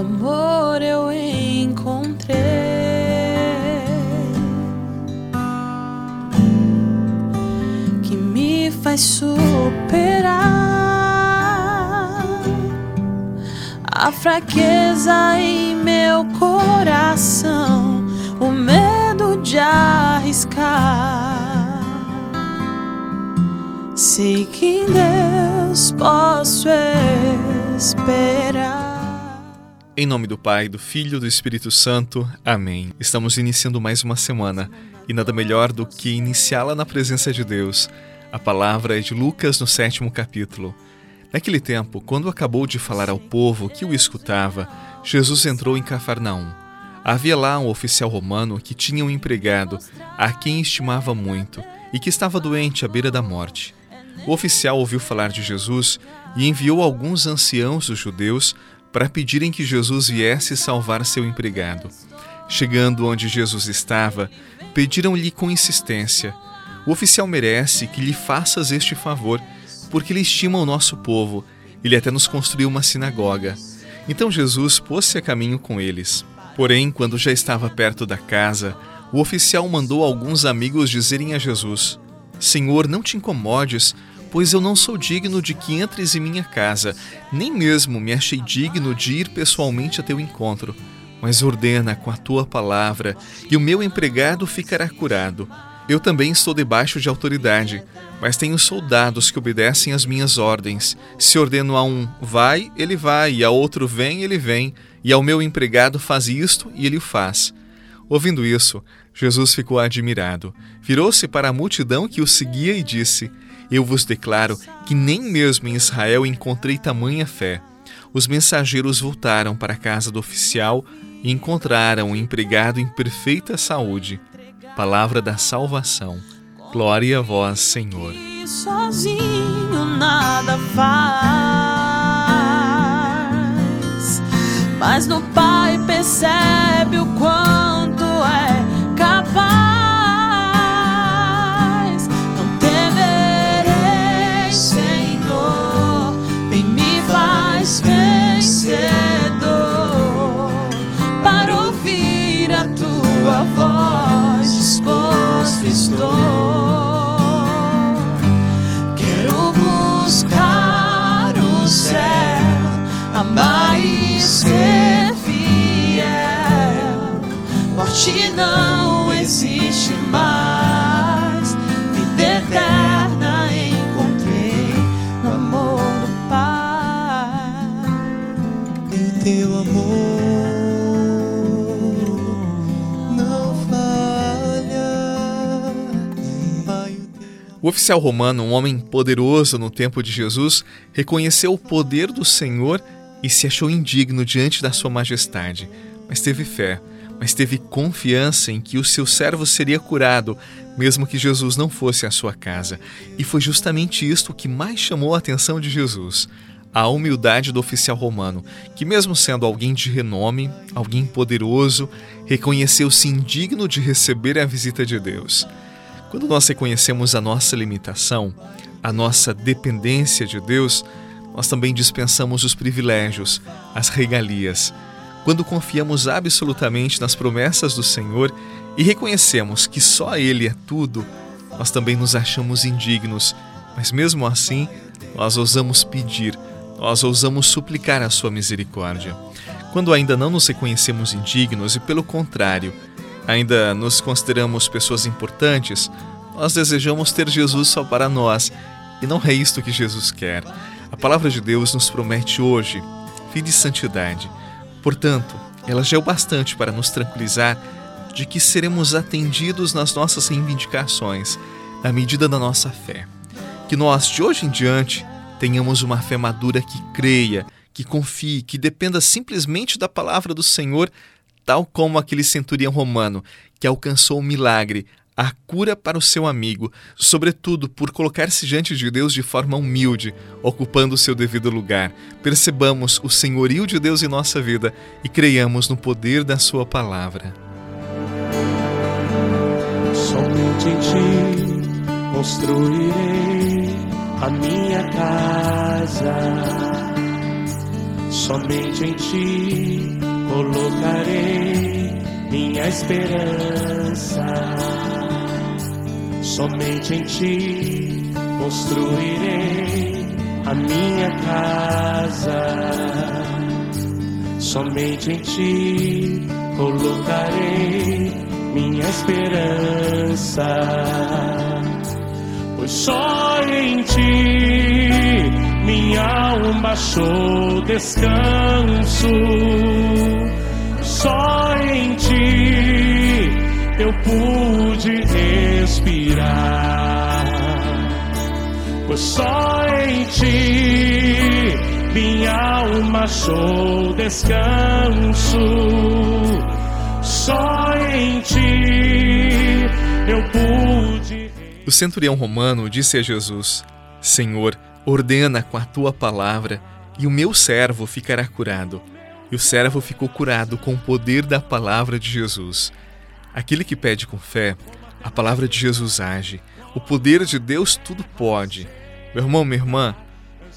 amor eu encontrei que me faz superar a fraqueza em meu coração, o medo de arriscar. Sei que em Deus posso esperar. Em nome do Pai, do Filho e do Espírito Santo. Amém. Estamos iniciando mais uma semana e nada melhor do que iniciá-la na presença de Deus. A palavra é de Lucas no sétimo capítulo. Naquele tempo, quando acabou de falar ao povo que o escutava, Jesus entrou em Cafarnaum. Havia lá um oficial romano que tinha um empregado a quem estimava muito e que estava doente à beira da morte. O oficial ouviu falar de Jesus e enviou alguns anciãos dos judeus para pedirem que Jesus viesse salvar seu empregado. Chegando onde Jesus estava, pediram-lhe com insistência: O oficial merece que lhe faças este favor, porque ele estima o nosso povo. Ele até nos construiu uma sinagoga. Então Jesus pôs-se a caminho com eles. Porém, quando já estava perto da casa, o oficial mandou alguns amigos dizerem a Jesus: Senhor, não te incomodes, pois eu não sou digno de que entres em minha casa, nem mesmo me achei digno de ir pessoalmente a teu encontro. Mas ordena com a tua palavra, e o meu empregado ficará curado. Eu também estou debaixo de autoridade, mas tenho soldados que obedecem às minhas ordens. Se ordeno a um vai, ele vai, e a outro vem, ele vem, e ao meu empregado faz isto, e ele o faz. Ouvindo isso, Jesus ficou admirado. Virou-se para a multidão que o seguia e disse: eu vos declaro que nem mesmo em Israel encontrei tamanha fé. Os mensageiros voltaram para a casa do oficial e encontraram o empregado em perfeita saúde. Palavra da salvação. Glória a vós, Senhor. Sozinho nada faz, mas no Pai percebe o quanto morte não existe mais. Vida eterna encontrei no amor do Pai. Em teu amor não falha. O oficial romano, um homem poderoso no tempo de Jesus, reconheceu o poder do Senhor e se achou indigno diante da sua majestade, mas teve fé mas teve confiança em que o seu servo seria curado, mesmo que Jesus não fosse à sua casa. E foi justamente isto que mais chamou a atenção de Jesus. A humildade do oficial romano, que, mesmo sendo alguém de renome, alguém poderoso, reconheceu-se indigno de receber a visita de Deus. Quando nós reconhecemos a nossa limitação, a nossa dependência de Deus, nós também dispensamos os privilégios, as regalias quando confiamos absolutamente nas promessas do Senhor e reconhecemos que só Ele é tudo, nós também nos achamos indignos, mas mesmo assim, nós ousamos pedir, nós ousamos suplicar a Sua misericórdia. Quando ainda não nos reconhecemos indignos e, pelo contrário, ainda nos consideramos pessoas importantes, nós desejamos ter Jesus só para nós e não é isto que Jesus quer. A palavra de Deus nos promete hoje vida e santidade Portanto, ela já é o bastante para nos tranquilizar de que seremos atendidos nas nossas reivindicações, na medida da nossa fé. Que nós, de hoje em diante, tenhamos uma fé madura que creia, que confie, que dependa simplesmente da palavra do Senhor, tal como aquele centurião romano que alcançou o milagre a cura para o seu amigo, sobretudo por colocar-se diante de Deus de forma humilde, ocupando o seu devido lugar. Percebamos o senhorio de Deus em nossa vida e creiamos no poder da Sua palavra. Somente em ti construirei a minha casa, Somente em ti colocarei minha esperança. Somente em ti construirei a minha casa. Somente em ti colocarei minha esperança. Pois só em ti minha alma achou descanso. Só em ti eu pude respirar. Pois só em ti minha alma achou descanso. Só em ti eu pude. O centurião romano disse a Jesus: Senhor, ordena com a tua palavra, e o meu servo ficará curado. E o servo ficou curado com o poder da palavra de Jesus. Aquele que pede com fé, a palavra de Jesus age. O poder de Deus tudo pode. Meu irmão, minha irmã,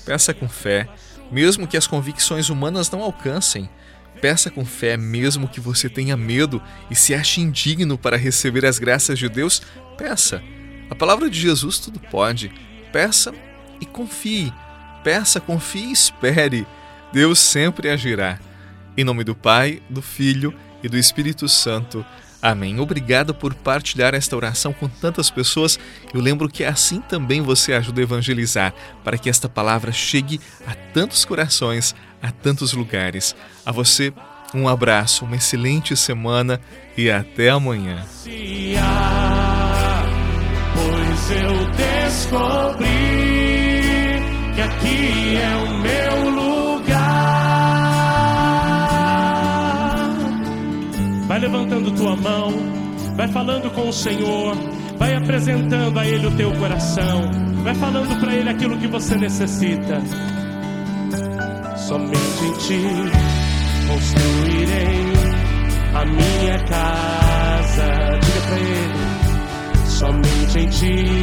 peça com fé, mesmo que as convicções humanas não alcancem. Peça com fé, mesmo que você tenha medo e se ache indigno para receber as graças de Deus. Peça. A palavra de Jesus tudo pode. Peça e confie. Peça, confie e espere. Deus sempre agirá. Em nome do Pai, do Filho e do Espírito Santo. Amém. Obrigado por partilhar esta oração com tantas pessoas. Eu lembro que assim também você ajuda a evangelizar, para que esta palavra chegue a tantos corações, a tantos lugares. A você, um abraço, uma excelente semana e até amanhã. Pois eu descobri que aqui é o levantando tua mão, vai falando com o Senhor, vai apresentando a Ele o teu coração, vai falando para Ele aquilo que você necessita. Somente em ti construirei a minha casa. Diga pra ele, somente em ti.